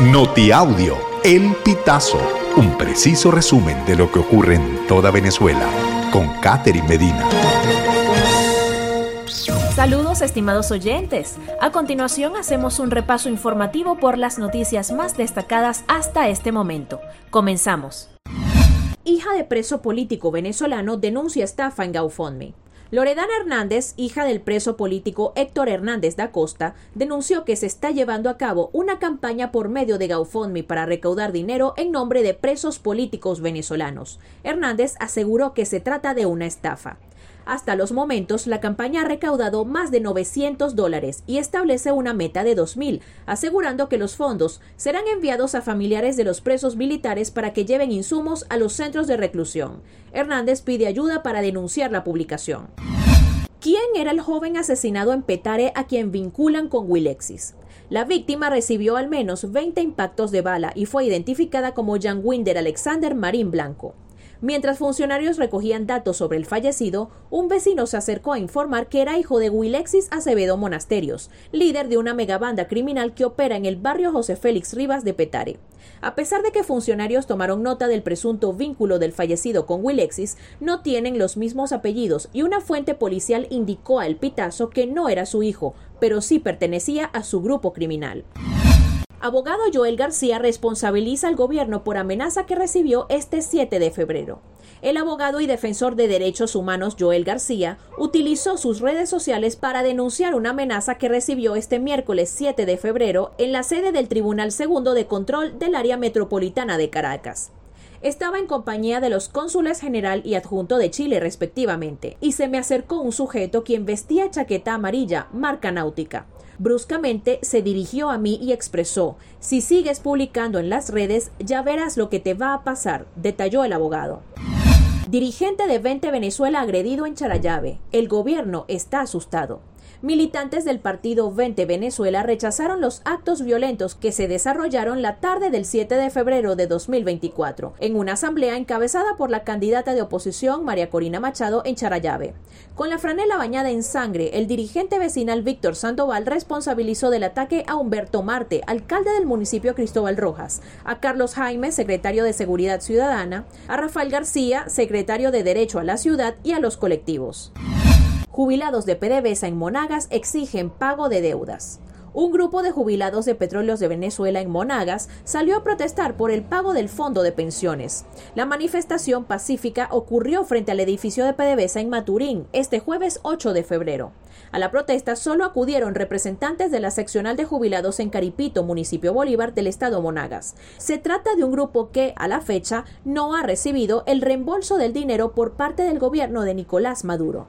Notiaudio, El Pitazo, un preciso resumen de lo que ocurre en toda Venezuela, con Catherine Medina. Saludos estimados oyentes. A continuación hacemos un repaso informativo por las noticias más destacadas hasta este momento. Comenzamos. Hija de preso político venezolano denuncia estafa en GoFundMe. Loredana Hernández, hija del preso político Héctor Hernández da Costa, denunció que se está llevando a cabo una campaña por medio de GoFundMe para recaudar dinero en nombre de presos políticos venezolanos. Hernández aseguró que se trata de una estafa. Hasta los momentos, la campaña ha recaudado más de 900 dólares y establece una meta de 2.000, asegurando que los fondos serán enviados a familiares de los presos militares para que lleven insumos a los centros de reclusión. Hernández pide ayuda para denunciar la publicación. ¿Quién era el joven asesinado en Petare a quien vinculan con Wilexis? La víctima recibió al menos 20 impactos de bala y fue identificada como Jan Winder Alexander Marín Blanco. Mientras funcionarios recogían datos sobre el fallecido, un vecino se acercó a informar que era hijo de Wilexis Acevedo Monasterios, líder de una megabanda criminal que opera en el barrio José Félix Rivas de Petare. A pesar de que funcionarios tomaron nota del presunto vínculo del fallecido con Wilexis, no tienen los mismos apellidos y una fuente policial indicó a El Pitazo que no era su hijo, pero sí pertenecía a su grupo criminal. Abogado Joel García responsabiliza al gobierno por amenaza que recibió este 7 de febrero. El abogado y defensor de derechos humanos Joel García utilizó sus redes sociales para denunciar una amenaza que recibió este miércoles 7 de febrero en la sede del Tribunal Segundo de Control del Área Metropolitana de Caracas estaba en compañía de los cónsules general y adjunto de Chile respectivamente, y se me acercó un sujeto quien vestía chaqueta amarilla, marca náutica. Bruscamente se dirigió a mí y expresó Si sigues publicando en las redes, ya verás lo que te va a pasar, detalló el abogado. Dirigente de 20 Venezuela agredido en Charayave. El gobierno está asustado militantes del partido 20 Venezuela rechazaron los actos violentos que se desarrollaron la tarde del 7 de febrero de 2024 en una asamblea encabezada por la candidata de oposición María Corina Machado en Charayave. Con la franela bañada en sangre, el dirigente vecinal Víctor Sandoval responsabilizó del ataque a Humberto Marte, alcalde del municipio Cristóbal Rojas, a Carlos Jaime, secretario de Seguridad Ciudadana, a Rafael García, secretario de Derecho a la Ciudad y a los colectivos. Jubilados de PDVSA en Monagas exigen pago de deudas un grupo de jubilados de petróleos de Venezuela en Monagas salió a protestar por el pago del fondo de pensiones. La manifestación pacífica ocurrió frente al edificio de PDVSA en Maturín este jueves 8 de febrero. A la protesta solo acudieron representantes de la seccional de jubilados en Caripito, municipio Bolívar del estado Monagas. Se trata de un grupo que, a la fecha, no ha recibido el reembolso del dinero por parte del gobierno de Nicolás Maduro.